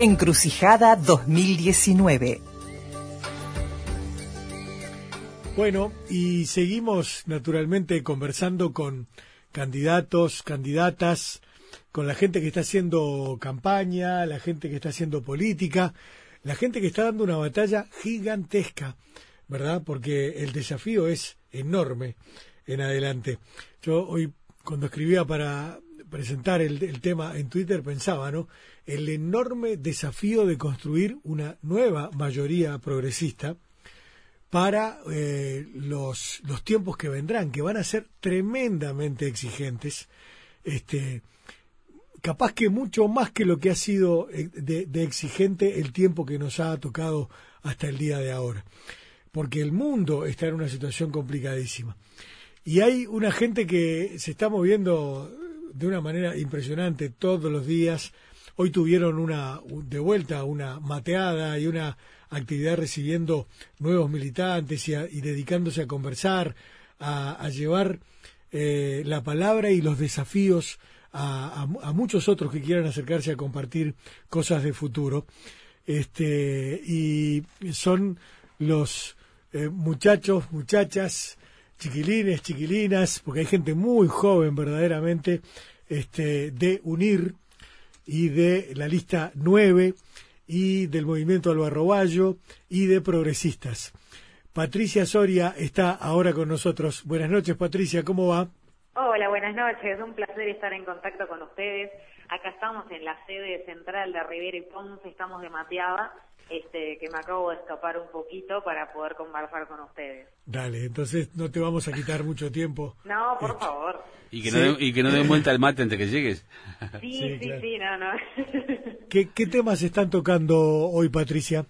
Encrucijada 2019. Bueno, y seguimos naturalmente conversando con candidatos, candidatas, con la gente que está haciendo campaña, la gente que está haciendo política, la gente que está dando una batalla gigantesca, ¿verdad? Porque el desafío es enorme en adelante. Yo hoy, cuando escribía para presentar el, tema en Twitter, pensaba, ¿no? El enorme desafío de construir una nueva mayoría progresista para eh, los, los tiempos que vendrán, que van a ser tremendamente exigentes, este, capaz que mucho más que lo que ha sido eh, de, de, exigente el tiempo que nos ha tocado hasta el día de ahora, porque el mundo está en una situación complicadísima. Y hay una gente que se está moviendo de una manera impresionante todos los días. Hoy tuvieron una de vuelta una mateada y una actividad recibiendo nuevos militantes y, dedicándose a conversar, a, llevar eh, la palabra y los desafíos a, muchos otros que quieran acercarse a compartir cosas de futuro. Este, y son los eh, muchachos, muchachas, chiquilines, chiquilinas, porque hay gente muy joven verdaderamente, este, de UNIR y de la lista 9 y del movimiento Albarroballo y de progresistas. Patricia Soria está ahora con nosotros. Buenas noches, Patricia, ¿cómo va? Hola, buenas noches. Un placer estar en contacto con ustedes. Acá estamos en la sede central de Rivera y Ponce, estamos de Mateada este, que me acabo de escapar un poquito para poder conversar con ustedes. Dale, entonces no te vamos a quitar mucho tiempo. No, por este, favor. Y que, no y que no den vuelta el mate antes que llegues. Sí, sí, sí, no, no. ¿Qué, ¿Qué temas están tocando hoy, Patricia?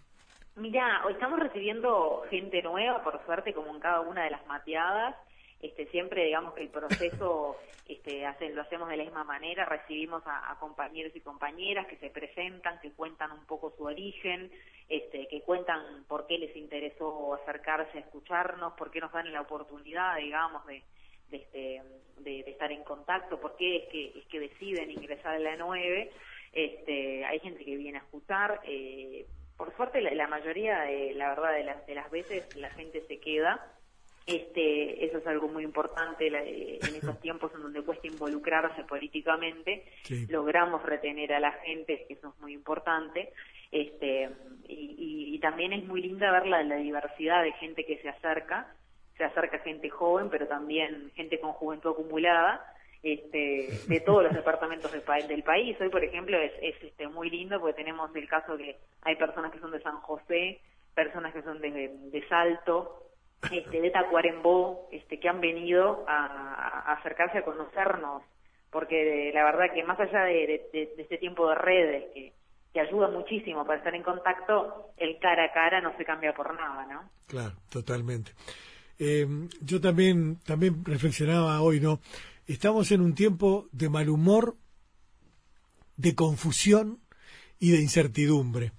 Mira, hoy estamos recibiendo gente nueva, por suerte, como en cada una de las mateadas. Este, siempre digamos que el proceso este, lo hacemos de la misma manera, recibimos a, compañeros y compañeras que se presentan, que cuentan un poco su origen, este, que cuentan por qué les interesó acercarse a escucharnos, por qué nos dan la oportunidad, digamos, de, de, este, de, estar en contacto, por qué es que, es que deciden ingresar a la 9. Este, hay gente que viene a escuchar, eh, por suerte la, mayoría, de, la verdad, de las, de las veces la gente se queda este, eso es algo muy importante en esos tiempos en donde cuesta involucrarse políticamente. Logramos retener a la gente, eso es muy importante. Este, y, también es muy linda ver la, diversidad de gente que se acerca. Se acerca gente joven, pero también gente con juventud acumulada. Este, de todos los departamentos del, del país. Hoy, por ejemplo, es, este, muy lindo porque tenemos el caso que hay personas que son de San José, personas que son de, de Salto, este, de Tacuarembó, este, que han venido a, acercarse a conocernos, porque la verdad que más allá de, este tiempo de redes, que, que ayuda muchísimo para estar en contacto, el cara a cara no se cambia por nada, ¿no? Claro, totalmente. Eh, yo también, también reflexionaba hoy, ¿no? Estamos en un tiempo de mal humor, de confusión y de incertidumbre.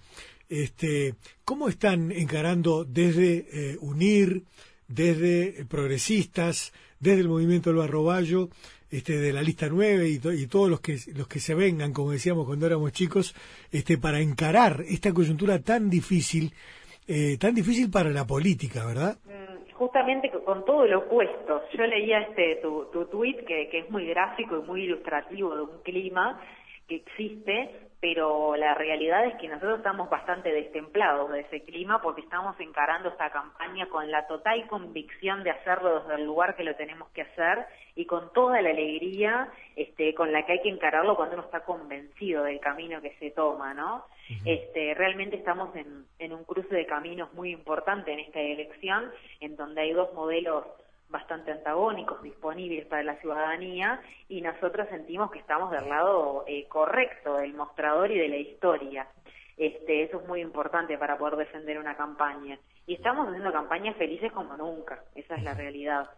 Este, ¿Cómo están encarando desde eh, UNIR, desde progresistas, desde el movimiento del Barroballo, este, de la lista 9 y, todos los que, los que se vengan, como decíamos cuando éramos chicos, este, para encarar esta coyuntura tan difícil, eh, tan difícil para la política, ¿verdad? Mm, justamente con todo lo opuesto. Yo leía este tu, tu tweet que, que es muy gráfico y muy ilustrativo de un clima que existe, pero la realidad es que nosotros estamos bastante destemplados de ese clima porque estamos encarando esta campaña con la total convicción de hacerlo desde el lugar que lo tenemos que hacer y con toda la alegría este, con la que hay que encararlo cuando uno está convencido del camino que se toma, ¿no? este, realmente estamos en, en un cruce de caminos muy importante en esta elección, en donde hay dos modelos bastante antagónicos disponibles para la ciudadanía y nosotros sentimos que estamos del lado eh, correcto del mostrador y de la historia. Este, eso es muy importante para poder defender una campaña. Y estamos haciendo campañas felices como nunca, esa es la realidad.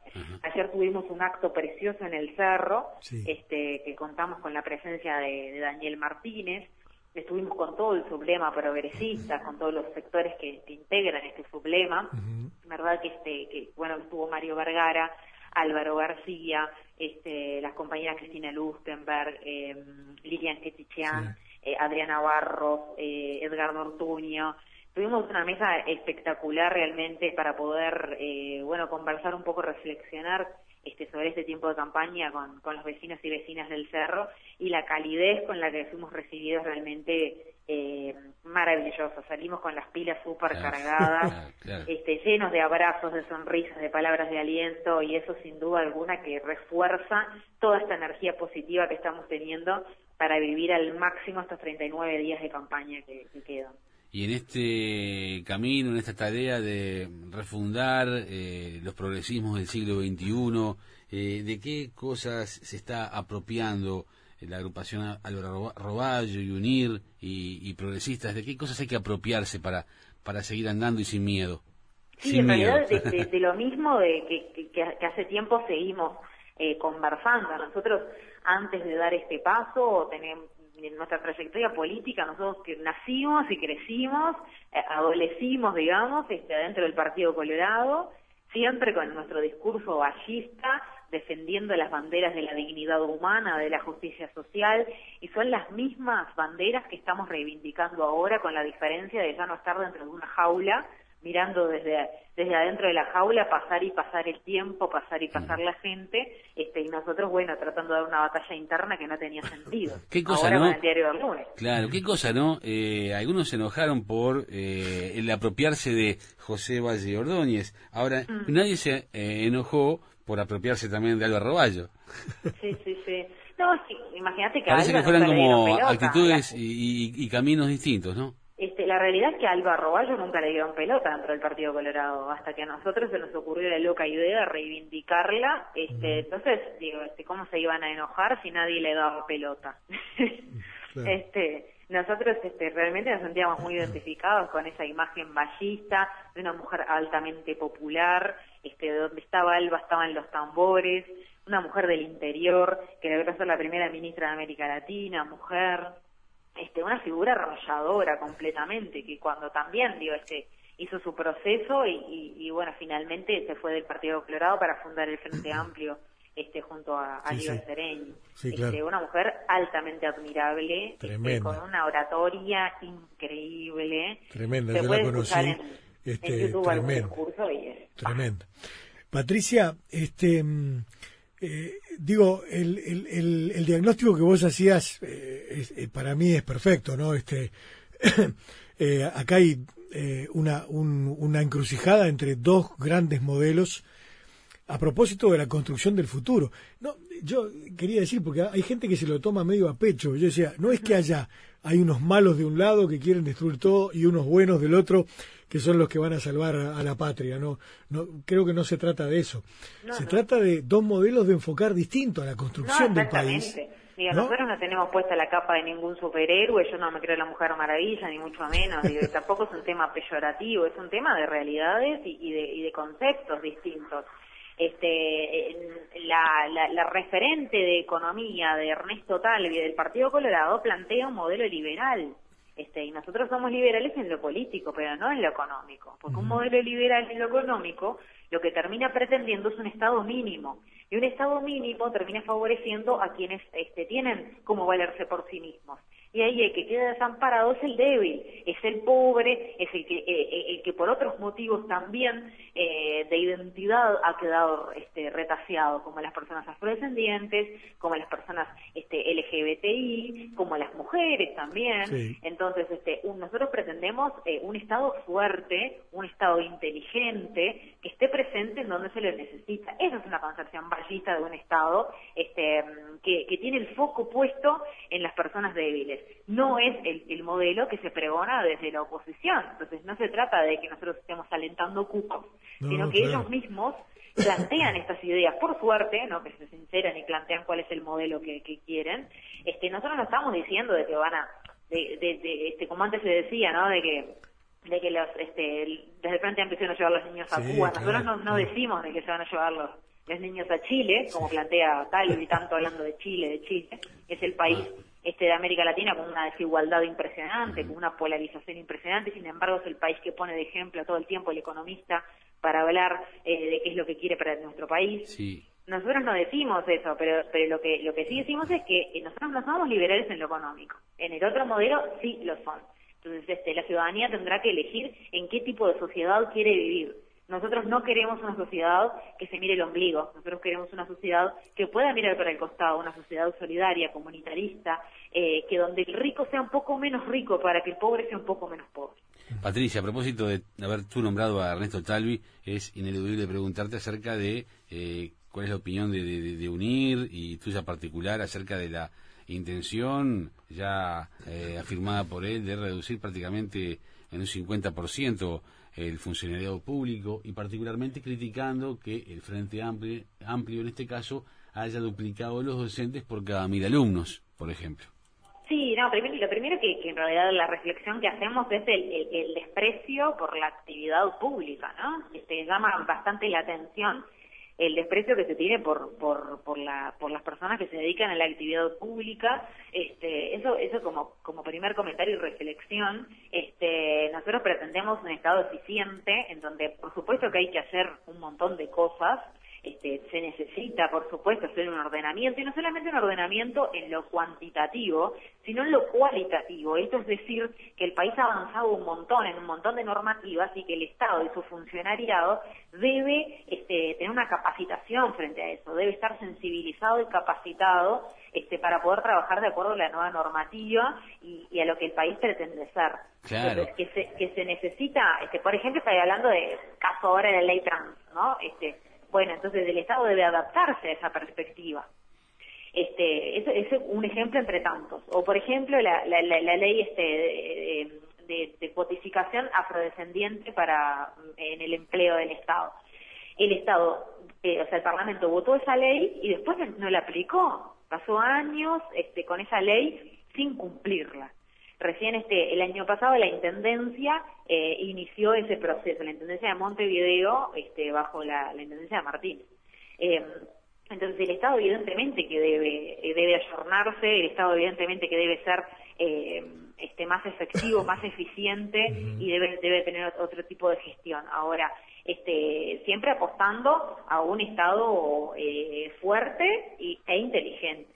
Ayer tuvimos un acto precioso en el cerro, este, que contamos con la presencia de Daniel Martínez, estuvimos con todo el sublema progresista, con todos los sectores que, integran este sublema, verdad que este, que bueno estuvo Mario Vergara, Álvaro García, este, las compañeras Cristina Lustenberg, eh, Lilian Ketichian, eh, Adriana Barros, eh, Edgardo Ortuño. Tuvimos una mesa espectacular realmente para poder, eh, bueno, conversar un poco, reflexionar este, sobre este tiempo de campaña con, con los vecinos y vecinas del Cerro y la calidez con la que fuimos recibidos realmente eh, maravillosa. Salimos con las pilas súper cargadas, Este, llenos de abrazos, de sonrisas, de palabras de aliento y eso sin duda alguna que refuerza toda esta energía positiva que estamos teniendo para vivir al máximo estos 39 días de campaña que, quedan. Y en este camino, en esta tarea de refundar eh, los progresismos del siglo XXI, eh, ¿de qué cosas se está apropiando la agrupación Álvaro Roballo y Unir y, progresistas, ¿de qué cosas hay que apropiarse para, para seguir andando y sin miedo? Sí, en realidad de, lo mismo de que, que, hace tiempo seguimos eh, conversando. Nosotros, antes de dar este paso, tenemos en nuestra trayectoria política, nosotros que nacimos y crecimos, eh, adolecimos, digamos, este, dentro del Partido Colorado, siempre con nuestro discurso ballista, defendiendo las banderas de la dignidad humana, de la justicia social, y son las mismas banderas que estamos reivindicando ahora, con la diferencia de ya no estar dentro de una jaula, mirando desde, desde adentro de la jaula, pasar y pasar el tiempo, pasar y pasar la gente, este, y nosotros, bueno, tratando de dar una batalla interna que no tenía sentido. ¿Qué cosa, no? el diario del lunes. Claro, qué cosa, ¿no? Eh, algunos se enojaron por eh, el apropiarse de José Valle Ordóñez. Ahora, mm. nadie se eh, enojó por apropiarse también de Álvaro Roballo. Sí, sí, sí. No, imagínate que Parece que fueran como actitudes y, caminos distintos, ¿no? La realidad es que a Álvaro Roballo nunca le dieron pelota dentro del Partido Colorado, hasta que a nosotros se nos ocurrió la loca idea de reivindicarla. Este, entonces, digo, este, ¿cómo se iban a enojar si nadie le daba pelota? este, nosotros este, realmente nos sentíamos muy identificados con esa imagen ballista de una mujer altamente popular, este, de donde estaba Alba estaban los tambores, una mujer del interior que logró ser la primera ministra de América Latina, mujer, este, una figura arrolladora completamente, que cuando también, digo, este, hizo su proceso y, bueno, finalmente se fue del Partido Colorado para fundar el Frente Amplio este junto a, a Sereñi. Este, una mujer altamente admirable, este, con una oratoria increíble. Tremenda, yo la conocí. este, tremenda. Patricia, este, mm, eh, digo, el, el, el, diagnóstico que vos hacías eh, eh, para mí es perfecto, ¿no? Este, acá hay una, una encrucijada entre dos grandes modelos a propósito de la construcción del futuro. No, yo quería decir, porque hay gente que se lo toma medio a pecho. Yo decía, no es que haya, hay unos malos de un lado que quieren destruir todo y unos buenos del otro que son los que van a salvar a, la patria. No, no, creo que no se trata de eso. se trata de dos modelos de enfocar distinto a la construcción del país. nosotros no tenemos puesta la capa de ningún superhéroe, yo no me creo la Mujer Maravilla, ni mucho menos, tampoco es un tema peyorativo, es un tema de realidades y, de, y de conceptos distintos este, la, la, referente de economía de Ernesto Talvi del Partido Colorado plantea un modelo liberal. Este, y nosotros somos liberales en lo político, pero no en lo económico, porque un modelo liberal en lo económico lo que termina pretendiendo es un Estado mínimo, y un Estado mínimo termina favoreciendo a quienes este, tienen como valerse por sí mismos y ahí el que queda desamparado es el débil, es el pobre, es el que, eh, eh, el que por otros motivos también eh, de identidad ha quedado este, retaseado, como las personas afrodescendientes, como las personas este, LGBTI, como las mujeres también. Entonces, este, nosotros pretendemos un Estado fuerte, un Estado inteligente, que esté presente en donde se le necesita. Esa es una concepción ballista de un Estado este, que, que tiene el foco puesto en las personas débiles no es el, modelo que se pregona desde la oposición. Entonces no se trata de que nosotros estemos alentando cupos, sino que ellos mismos plantean estas ideas, por suerte, ¿no? que se sinceran y plantean cuál es el modelo que, quieren. Este, nosotros no estamos diciendo de que van a, de, de, este, como antes se decía, ¿no? de que de que los, este, desde el Frente Amplio a llevar los niños a Cuba. Nosotros no, no decimos de que se van a llevar los, los niños a Chile, como plantea tal y tanto hablando de Chile, de Chile, es el país este de América Latina con una desigualdad impresionante, con una polarización impresionante, sin embargo es el país que pone de ejemplo todo el tiempo el economista para hablar eh, de qué es lo que quiere para nuestro país. nosotros no decimos eso, pero, pero lo que lo que sí decimos es que nosotros no somos liberales en lo económico. En el otro modelo sí lo son. Entonces, este, la ciudadanía tendrá que elegir en qué tipo de sociedad quiere vivir. Nosotros no queremos una sociedad que se mire el ombligo, nosotros queremos una sociedad que pueda mirar para el costado, una sociedad solidaria, comunitarista, eh, que donde el rico sea un poco menos rico para que el pobre sea un poco menos pobre. Patricia, a propósito de haber tú nombrado a Ernesto Talvi, es ineludible preguntarte acerca de eh, cuál es la opinión de, UNIR y tuya particular acerca de la intención ya eh, afirmada por él de reducir prácticamente en un 50% el funcionariado público y particularmente criticando que el Frente Amplio, amplio en este caso haya duplicado los docentes por cada mil alumnos, por ejemplo. Sí, no, primero, lo primero que, en realidad la reflexión que hacemos es el, desprecio por la actividad pública, ¿no? Este, llama bastante la atención el desprecio que se tiene por, por, por, la, por las personas que se dedican a la actividad pública, este, eso, eso como, como primer comentario y reflexión, este, nosotros pretendemos un Estado eficiente en donde por supuesto que hay que hacer un montón de cosas, este, se necesita, por supuesto, hacer un ordenamiento, y no solamente un ordenamiento en lo cuantitativo, sino en lo cualitativo. Esto es decir, que el país ha avanzado un montón en un montón de normativas y que el Estado y su funcionariado debe este, tener una capacitación frente a eso, debe estar sensibilizado y capacitado este, para poder trabajar de acuerdo a la nueva normativa y, a lo que el país pretende ser. Claro. que se, que se necesita, este, por ejemplo, estoy hablando de caso ahora de la ley trans, ¿no? Este, bueno, entonces el Estado debe adaptarse a esa perspectiva. Este, eso es un ejemplo entre tantos. O, por ejemplo, la, la, la, ley este, de, de, cotificación afrodescendiente para en el empleo del Estado. El Estado, eh, o sea, el Parlamento votó esa ley y después no la aplicó. Pasó años este, con esa ley sin cumplirla. Recién este, el año pasado la Intendencia eh, inició ese proceso, la Intendencia de Montevideo, este, bajo la, Intendencia de Martínez. Eh, entonces el Estado evidentemente que debe, eh, debe ayornarse, el Estado evidentemente que debe ser este, más efectivo, más eficiente y debe, debe tener otro tipo de gestión. Ahora, este, siempre apostando a un Estado fuerte y, e inteligente.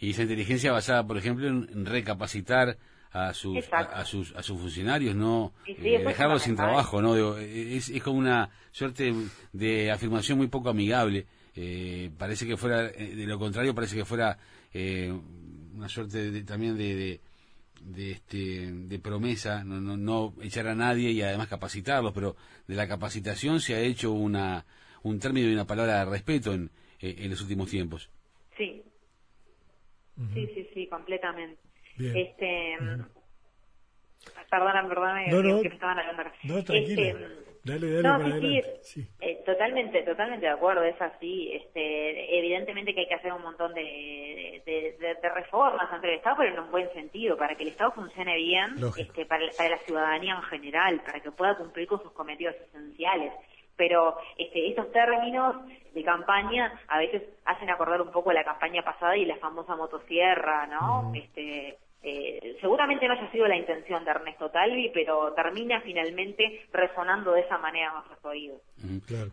Y esa inteligencia basada, por ejemplo, en recapacitar a sus a, sus a sus funcionarios no eh, dejarlos sin trabajo no es, es como una suerte de afirmación muy poco amigable. Eh, parece que fuera eh, de lo contrario parece que fuera una suerte también de, de, este de promesa no, no, no echar a nadie y además capacitarlos pero de la capacitación se ha hecho una un término y una palabra de respeto en, en los últimos tiempos. Sí. Sí sí sí completamente este, Perdona, perdona, no, que me estaban hablando. No, tranquila. Este, dale, dale, sí, eh, totalmente, totalmente de acuerdo, es así. Este, evidentemente que hay que hacer un montón de, de, reformas ante el Estado, pero en un buen sentido, para que el Estado funcione bien, este, para, para la ciudadanía en general, para que pueda cumplir con sus cometidos esenciales pero este, estos términos de campaña a veces hacen acordar un poco la campaña pasada y la famosa motosierra, ¿no? Este, eh, seguramente no haya sido la intención de Ernesto Talvi, pero termina finalmente resonando de esa manera en nuestros oídos.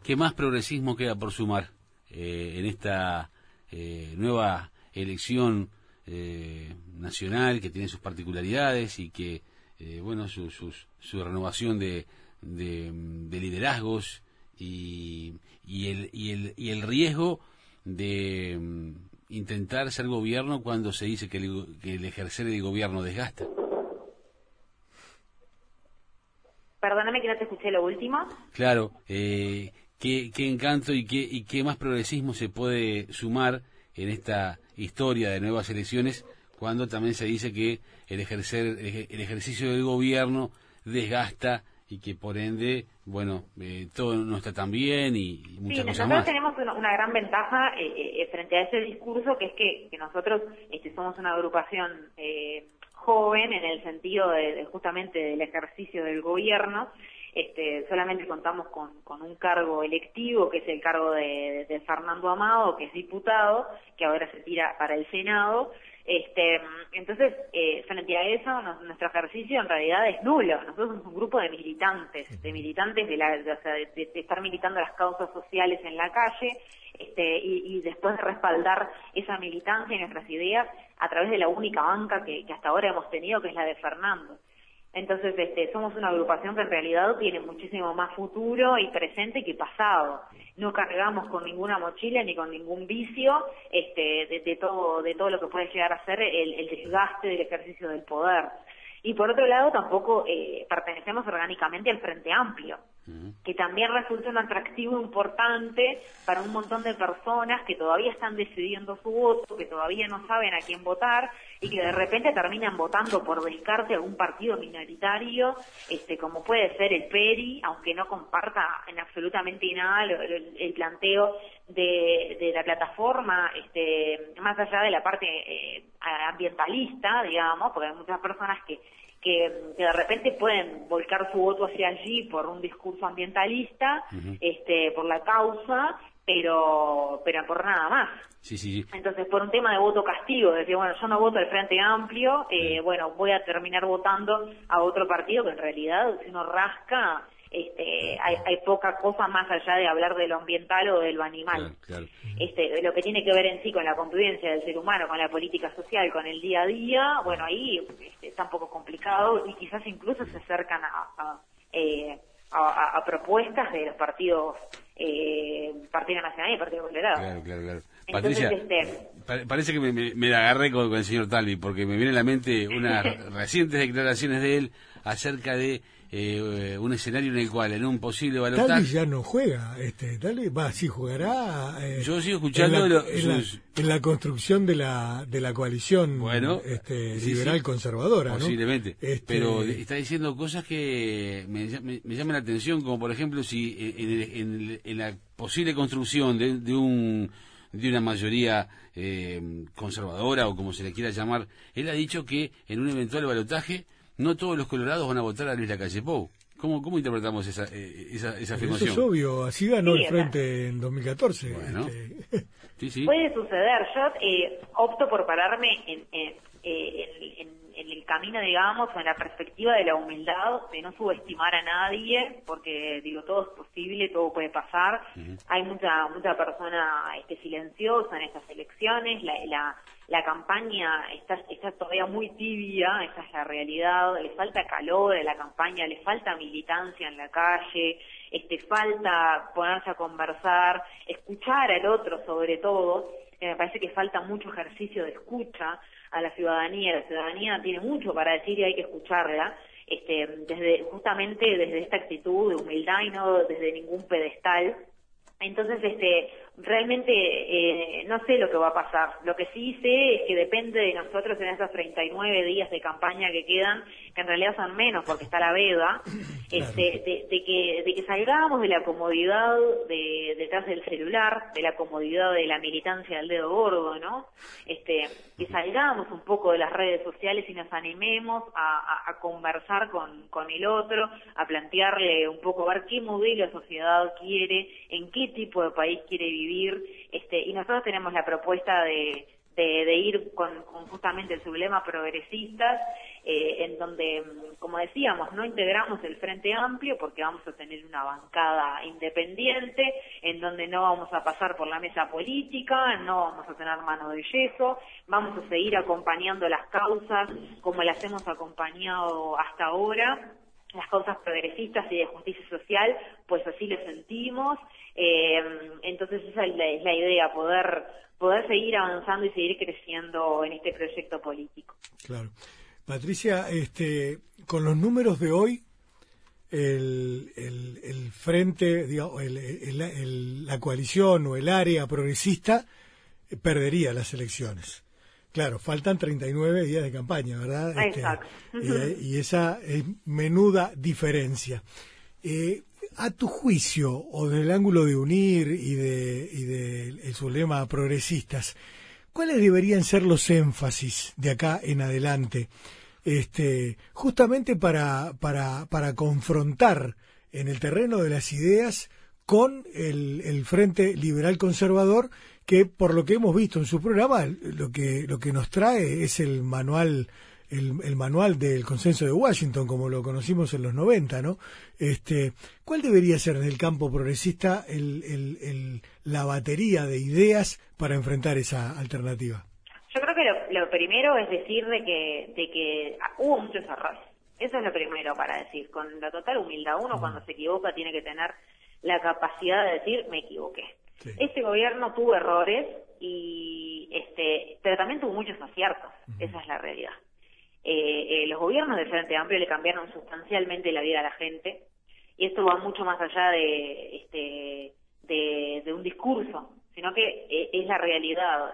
¿Qué más progresismo queda por sumar eh, en esta eh, nueva elección nacional que tiene sus particularidades y que, bueno, su, su, renovación de, de, liderazgos y, y, el, y, el, y el riesgo de intentar ser gobierno cuando se dice que el, ejercer el gobierno desgasta? Perdóname que no te escuché lo último. Claro, eh, ¿qué, encanto y qué, y qué más progresismo se puede sumar en esta historia de nuevas elecciones cuando también se dice que el, ejercer, el ejercicio del gobierno desgasta y que por ende, bueno, eh, todo no está tan bien y, muchas sí, cosas nosotros tenemos una, gran ventaja eh, eh, frente a ese discurso, que es que, nosotros este, somos una agrupación joven en el sentido de, justamente del ejercicio del gobierno. Este, solamente contamos con, con, un cargo electivo, que es el cargo de, de, Fernando Amado, que es diputado, que ahora se tira para el Senado, Este, entonces, eh, frente a eso, nuestro ejercicio en realidad es nulo. Nosotros somos un grupo de militantes, de militantes de, la, de, estar militando las causas sociales en la calle este, y, después de respaldar esa militancia y nuestras ideas a través de la única banca que hasta ahora hemos tenido, que es la de Fernando. Entonces, este, somos una agrupación que en realidad tiene muchísimo más futuro y presente que pasado. No cargamos con ninguna mochila ni con ningún vicio este, de, todo, de todo lo que puede llegar a ser el, el desgaste del ejercicio del poder. Y por otro lado, tampoco eh, pertenecemos orgánicamente al Frente Amplio que también resulta un atractivo importante para un montón de personas que todavía están decidiendo su voto, que todavía no saben a quién votar y que de repente terminan votando por descarte algún partido minoritario, este, como puede ser el PERI, aunque no comparta en absolutamente nada el, planteo de, la plataforma, este, más allá de la parte eh, ambientalista, digamos, porque hay muchas personas que que, de repente pueden volcar su voto hacia allí por un discurso ambientalista, este, por la causa, pero, pero por nada más. Sí, sí, Entonces, por un tema de voto castigo, decir, bueno, yo no voto al Frente Amplio, eh, bueno, voy a terminar votando a otro partido que en realidad, si uno rasca, este, hay, hay, poca cosa más allá de hablar de lo ambiental o de lo animal. Este, lo que tiene que ver en sí con la convivencia del ser humano, con la política social, con el día a día, bueno, ahí este, está un poco complicado y quizás incluso se acercan a, eh, propuestas de los partidos, eh, Partido Nacional y Partido Colorado. Claro, claro, claro. Patricia, este, parece que me, me, agarré con, con, el señor Talvi, porque me viene a la mente unas recientes declaraciones de él acerca de eh, un escenario en el cual en un posible balotaje... Ya no juega, este, Talvi va, sí jugará... Eh, Yo sigo escuchando... En la, construcción de la, de la coalición bueno, este, liberal conservadora, Posiblemente, este, pero está diciendo cosas que me, me, llaman la atención, como por ejemplo si en, en, la posible construcción de, de un de una mayoría eh, conservadora o como se le quiera llamar, él ha dicho que en un eventual balotaje no todos los colorados van a votar a Luis Lacalle Pou. ¿Cómo, ¿Cómo interpretamos esa, eh, esa, esa afirmación? Eso es obvio, así ganó el frente en 2014. Bueno. Este. Puede suceder. Yo eh, opto por pararme en, en, el camino, digamos, o en la perspectiva de la humildad, de no subestimar a nadie, porque digo, todo es posible, todo puede pasar. Hay mucha mucha persona este, silenciosa en estas elecciones. La, la, la campaña está, está todavía muy tibia, esa es la realidad, le falta calor a la campaña, le falta militancia en la calle, este, falta ponerse a conversar, escuchar al otro sobre todo, me parece que falta mucho ejercicio de escucha a la ciudadanía, la ciudadanía tiene mucho para decir y hay que escucharla, este, desde, justamente desde esta actitud de humildad y no desde ningún pedestal, entonces, este, realmente eh, no sé lo que va a pasar. Lo que sí sé es que depende de nosotros en esos 39 días de campaña que quedan, que en realidad son menos porque está la veda, este, de, que, de que salgamos de la comodidad de, detrás del celular, de la comodidad de la militancia del dedo gordo, ¿no? Este, que salgamos un poco de las redes sociales y nos animemos a, a, conversar con, con el otro, a plantearle un poco, a ver qué modelo de sociedad quiere, en qué tipo de país quiere vivir, este, y nosotros tenemos la propuesta de, ir con, justamente el sublema progresistas, eh, en donde, como decíamos, no integramos el Frente Amplio porque vamos a tener una bancada independiente, en donde no vamos a pasar por la mesa política, no vamos a tener mano de yeso, vamos a seguir acompañando las causas como las hemos acompañado hasta ahora las causas progresistas y de justicia social, pues así lo sentimos. Eh, entonces esa es la, idea, poder, poder seguir avanzando y seguir creciendo en este proyecto político. Claro. Patricia, este, con los números de hoy, el, el, frente, digamos, la coalición o el área progresista perdería las elecciones. Claro, faltan 39 días de campaña, ¿verdad? Este, Exacto. y esa es menuda diferencia. Eh, a tu juicio, o del ángulo de unir y de, y de su lema progresistas, ¿cuáles deberían ser los énfasis de acá en adelante? Este, justamente para, para, para confrontar en el terreno de las ideas con el, el Frente Liberal Conservador que por lo que hemos visto en su programa, lo que, lo que nos trae es el manual el, manual del consenso de Washington, como lo conocimos en los 90, ¿no? Este, ¿Cuál debería ser desde el campo progresista el, el, la batería de ideas para enfrentar esa alternativa? Yo creo que lo, primero es decir de que, de que hubo muchos errores. Eso es lo primero para decir, con la total humildad. Uno cuando se equivoca tiene que tener la capacidad de decir me equivoqué. Este gobierno tuvo errores y este, pero también tuvo muchos aciertos. Esa es la realidad. Eh, eh, los gobiernos de Frente Amplio le cambiaron sustancialmente la vida a la gente y esto va mucho más allá de, este, de, un discurso, sino que eh, es la realidad.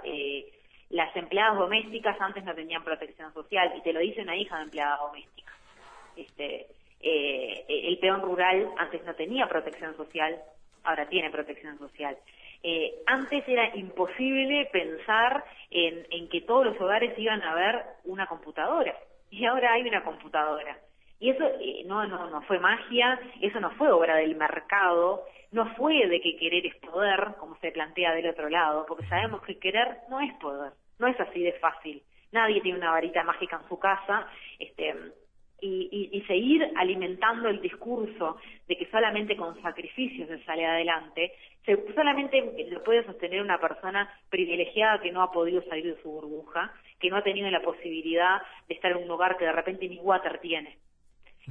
las empleadas domésticas antes no tenían protección social y te lo dice una hija de empleada doméstica. Este, el peón rural antes no tenía protección social, ahora tiene protección social. Eh, antes era imposible pensar en, que todos los hogares iban a ver una computadora y ahora hay una computadora. Y eso eh, no, no, no fue magia, eso no fue obra del mercado, no fue de que querer es poder, como se plantea del otro lado, porque sabemos que querer no es poder, no es así de fácil. Nadie tiene una varita mágica en su casa, este, y, seguir alimentando el discurso de que solamente con sacrificios se sale adelante, solamente lo puede sostener una persona privilegiada que no ha podido salir de su burbuja, que no ha tenido la posibilidad de estar en un lugar que de repente ni water tiene.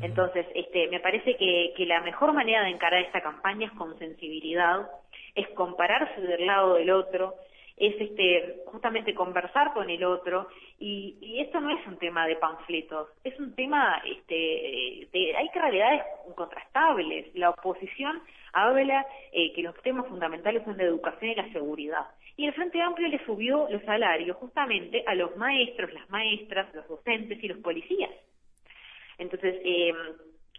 Entonces, este, me parece que, que la mejor manera de encarar esta campaña es con sensibilidad, es compararse del lado del otro, es este justamente conversar con el otro y, esto no es un tema de panfletos es un tema este de, hay realidades contrastables. La oposición habla eh, que los temas fundamentales son la educación y la seguridad. Y el Frente Amplio le subió los salarios justamente a los maestros las maestras los docentes y los policías. Entonces eh,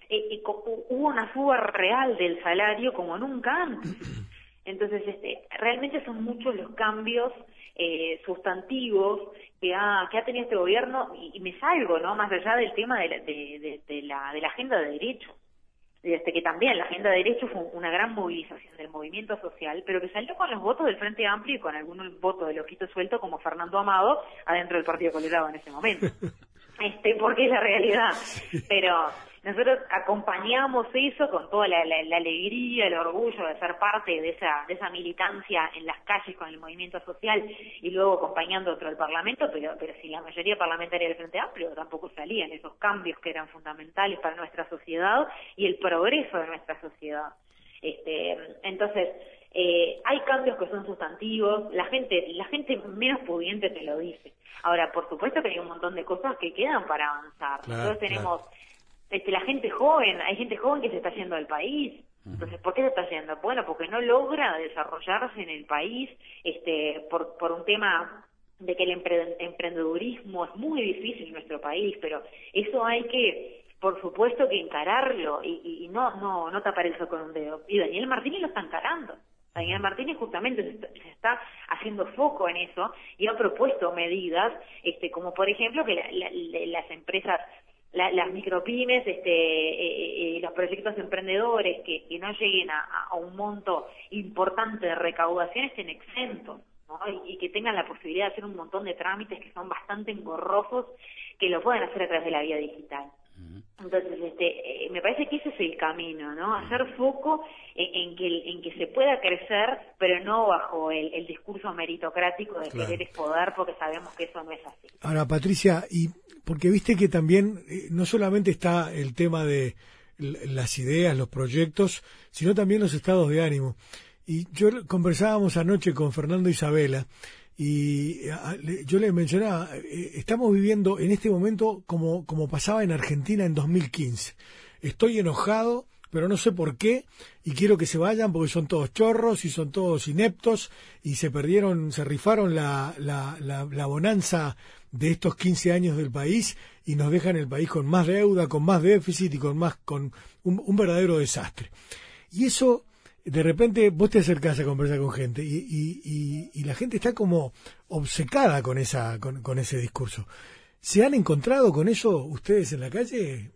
eh, hubo una suba real del salario como nunca antes entonces, este, realmente son muchos los cambios eh, sustantivos que ha, que ha tenido este gobierno y, me salgo, ¿no? Más allá del tema de la, de, la, de la agenda de derechos. Desde que también la agenda de derechos fue una gran movilización del movimiento social, pero que salió con los votos del Frente Amplio y con algunos votos de loquito suelto como Fernando Amado adentro del Partido Colorado en ese momento. este, porque es la realidad. Pero nosotros acompañamos eso con toda la, alegría, el orgullo de ser parte de esa, de esa militancia en las calles con el movimiento social y luego acompañando otro el Parlamento, pero, pero si la mayoría parlamentaria del Frente Amplio tampoco salían esos cambios que eran fundamentales para nuestra sociedad y el progreso de nuestra sociedad. Este, entonces, eh, hay cambios que son sustantivos, la gente, la gente menos pudiente te lo dice. Ahora, por supuesto que hay un montón de cosas que quedan para avanzar. Nosotros tenemos este, la gente joven, hay gente joven que se está yendo del país. Entonces, ¿por qué se está yendo? Bueno, porque no logra desarrollarse en el país este, por, por un tema de que el emprendedurismo es muy difícil en nuestro país, pero eso hay que, por supuesto, que encararlo y, y no, no, no tapar eso con un dedo. Y Daniel Martínez lo está encarando. Daniel Martínez justamente se está, haciendo foco en eso y ha propuesto medidas, este, como por ejemplo que las empresas las micropymes, este, eh, eh, los proyectos emprendedores que, no lleguen a, un monto importante de recaudación estén exentos. ¿no? Y, que tengan la posibilidad de hacer un montón de trámites que son bastante engorrosos, que lo pueden hacer a través de la vía digital. Entonces, este, eh, me parece que ese es el camino, ¿no? Hacer foco en, que, en que se pueda crecer, pero no bajo el, discurso meritocrático de querer es poder, porque sabemos que eso no es así. Ahora, Patricia, y porque viste que también eh, no solamente está el tema de las ideas, los proyectos, sino también los estados de ánimo. Y yo conversábamos anoche con Fernando Isabela y yo le mencionaba, eh, estamos viviendo en este momento como, como pasaba en Argentina en 2015. Estoy enojado, pero no sé por qué, y quiero que se vayan porque son todos chorros y son todos ineptos y se perdieron, se rifaron la, la, la, bonanza de estos 15 años del país y nos dejan el país con más deuda, con más déficit y con más, con un verdadero desastre. Y eso de repente vos te acercás a conversar con gente y, y, y, la gente está como obcecada con, esa, con, ese discurso. ¿Se han encontrado con eso ustedes en la calle?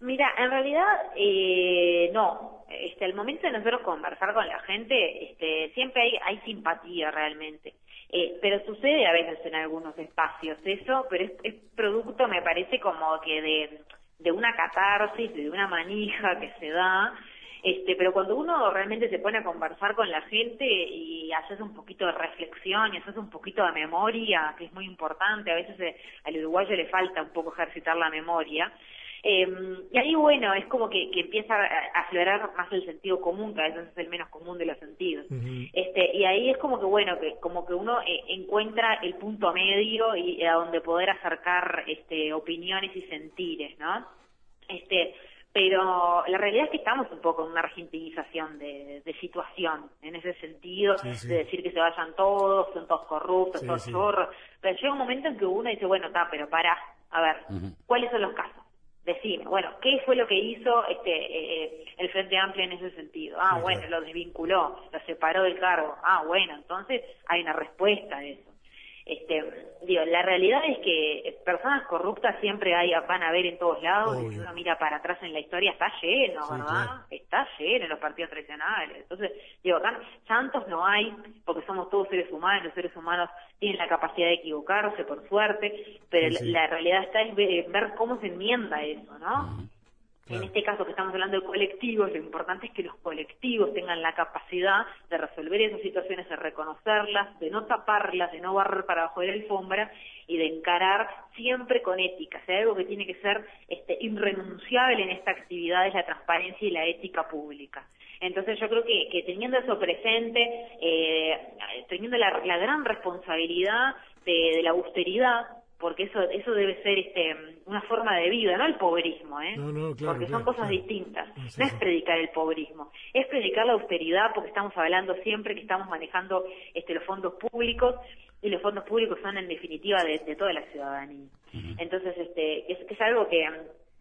Mira, en realidad eh, no. este, al momento de nosotros conversar con la gente, este, siempre hay, hay simpatía realmente. Eh, pero sucede a veces en algunos espacios eso, pero es, es producto, me parece, como que de, de una catarsis, de una manija que se da, este, pero cuando uno realmente se pone a conversar con la gente y haces un poquito de reflexión y haces un poquito de memoria, que es muy importante, a veces eh, al uruguayo le falta un poco ejercitar la memoria, eh, y ahí, bueno, es como que, que empieza a aflorar más el sentido común, que a veces es el menos común de los sentidos. este, y ahí es como que, bueno, que como que uno eh, encuentra el punto medio y a donde poder acercar este, opiniones y sentires, ¿no? Este, pero la realidad es que estamos un poco en una argentinización de, de situación, en ese sentido, de decir que se vayan todos, son todos corruptos, todos chorros, pero llega un momento en que uno dice, bueno, está, pero para, a ver, ¿cuáles son los casos? decime, bueno, ¿qué fue lo que hizo este eh, eh, el Frente Amplio en ese sentido? Ah, bueno, lo desvinculó, lo separó del cargo. Ah, bueno, entonces hay una respuesta a eso. Este, digo, la realidad es que personas corruptas siempre hay, van a ver en todos lados, si uno mira para atrás en la historia, está lleno, ¿verdad? Está lleno en los partidos tradicionales. Entonces, digo, acá santos no hay, porque somos todos seres humanos, los seres humanos tienen la capacidad de equivocarse, por suerte, pero la, realidad está es ver, ver, cómo se enmienda eso, ¿no? En este caso que estamos hablando de colectivos, lo importante es que los colectivos tengan la capacidad de resolver esas situaciones, de reconocerlas, de no taparlas, de no barrer para abajo de la alfombra y de encarar siempre con ética. O sea, algo que tiene que ser este, irrenunciable en esta actividad es la transparencia y la ética pública. Entonces yo creo que, teniendo eso presente, eh, teniendo la, gran responsabilidad de la austeridad, porque eso eso debe ser este una forma de vida, no el pobrismo, ¿eh? porque son cosas distintas. No, es predicar el pobrismo, es predicar la austeridad, porque estamos hablando siempre que estamos manejando este los fondos públicos y los fondos públicos son en definitiva de, toda la ciudadanía. Entonces, este es, es algo que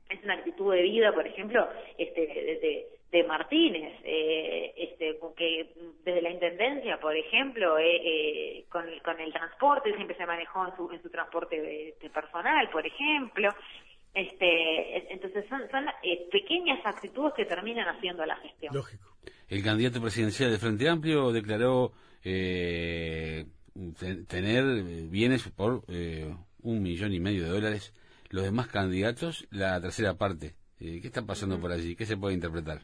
es una actitud de vida, por ejemplo, este de, de Martínez, eh, este, que desde la intendencia, por ejemplo, eh, eh, con, con, el transporte siempre se manejó en su, en su transporte de, personal, por ejemplo. Este, entonces son, son eh, pequeñas actitudes que terminan haciendo la gestión. Lógico. El candidato presidencial de Frente Amplio declaró tener bienes por un millón y medio de dólares. Los demás candidatos, la tercera parte. ¿Qué está pasando por allí? ¿Qué se puede interpretar?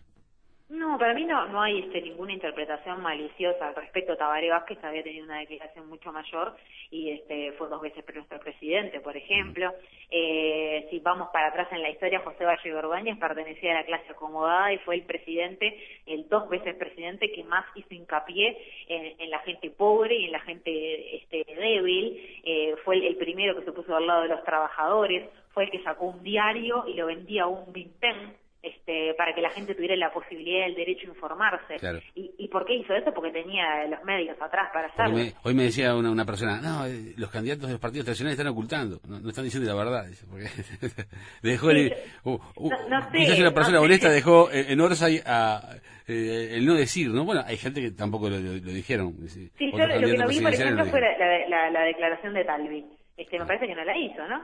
Para mí no, no hay este, ninguna interpretación maliciosa al respecto. Tabaré Vázquez había tenido una declaración mucho mayor y este, fue dos veces nuestro presidente, por ejemplo. Eh, si vamos para atrás en la historia, José Valle Ordóñez pertenecía a la clase acomodada y fue el presidente, el dos veces presidente que más hizo hincapié en, la gente pobre y en la gente este, débil. Eh, fue el, primero que se puso al lado de los trabajadores, fue el que sacó un diario y lo vendía a un vintén este, para que la gente tuviera la posibilidad del derecho a informarse. ¿Y, ¿Y, por qué hizo eso? Porque tenía los medios atrás para hacerlo. hoy me decía una, una persona, no, eh, los candidatos de los partidos tradicionales están ocultando, no, están diciendo la verdad. Porque dejó el, uh, uh, quizás una persona honesta dejó en Orsay a, eh, el no decir, ¿no? Bueno, hay gente que tampoco lo, dijeron. Sí, yo lo que no vi, por ejemplo, fue la, la, la, declaración de Talvi. Este, me parece que no la hizo, ¿no?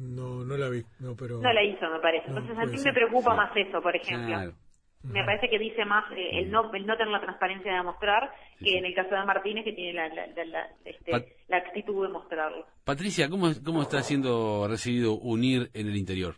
No, no la vi, no, pero... No la hizo, me parece. Entonces a mí me preocupa más eso, por ejemplo. Me parece que dice más eh, el, no, el no tener la transparencia de demostrar que en el caso de Martínez que tiene la, la, este, la actitud de mostrarlo. Patricia, ¿cómo, ¿cómo está siendo recibido UNIR en el interior?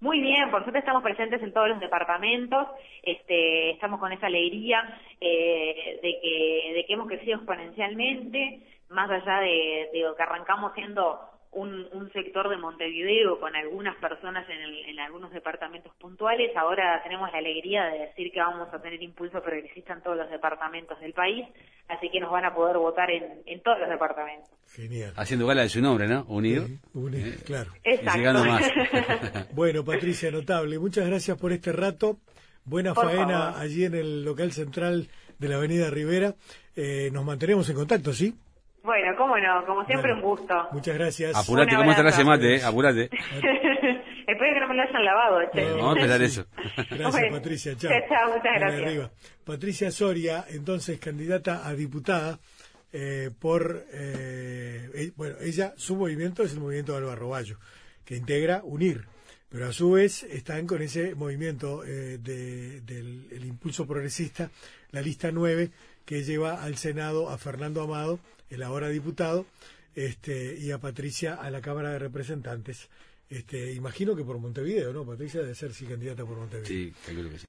Muy bien, por suerte estamos presentes en todos los departamentos, este, estamos con esa alegría eh, de, que, de que hemos crecido exponencialmente, más allá de, de que arrancamos siendo un, un, sector de Montevideo con algunas personas en, en, algunos departamentos puntuales. Ahora tenemos la alegría de decir que vamos a tener impulso progresista en todos los departamentos del país, así que nos van a poder votar en, en todos los departamentos. Genial. Haciendo gala de su nombre, ¿no? Unir. unir, eh, claro. Exacto. más. bueno, Patricia, notable. Muchas gracias por este rato. Buena faena allí en el local central de la Avenida Rivera. Eh, nos mantenemos en contacto, ¿sí? Bueno, cómo no, como siempre un gusto. Muchas gracias. Apurate, ¿cómo está ese mate? Eh? Apurate. Espero que no me lo hayan lavado, che. vamos a empezar eso. Gracias, Patricia. Chao. Chao, muchas gracias. Patricia Soria, entonces candidata a diputada eh, por, eh, bueno, ella, su movimiento es el movimiento de Álvaro Bayo, que integra UNIR. pero a su vez están con ese movimiento eh, de, del el impulso progresista, la lista 9, que lleva al Senado a Fernando Amado, el ahora diputado, este, y a Patricia a la Cámara de Representantes. Este, imagino que por Montevideo, ¿no? Patricia debe ser sí candidata por Montevideo. Sí, creo que sí.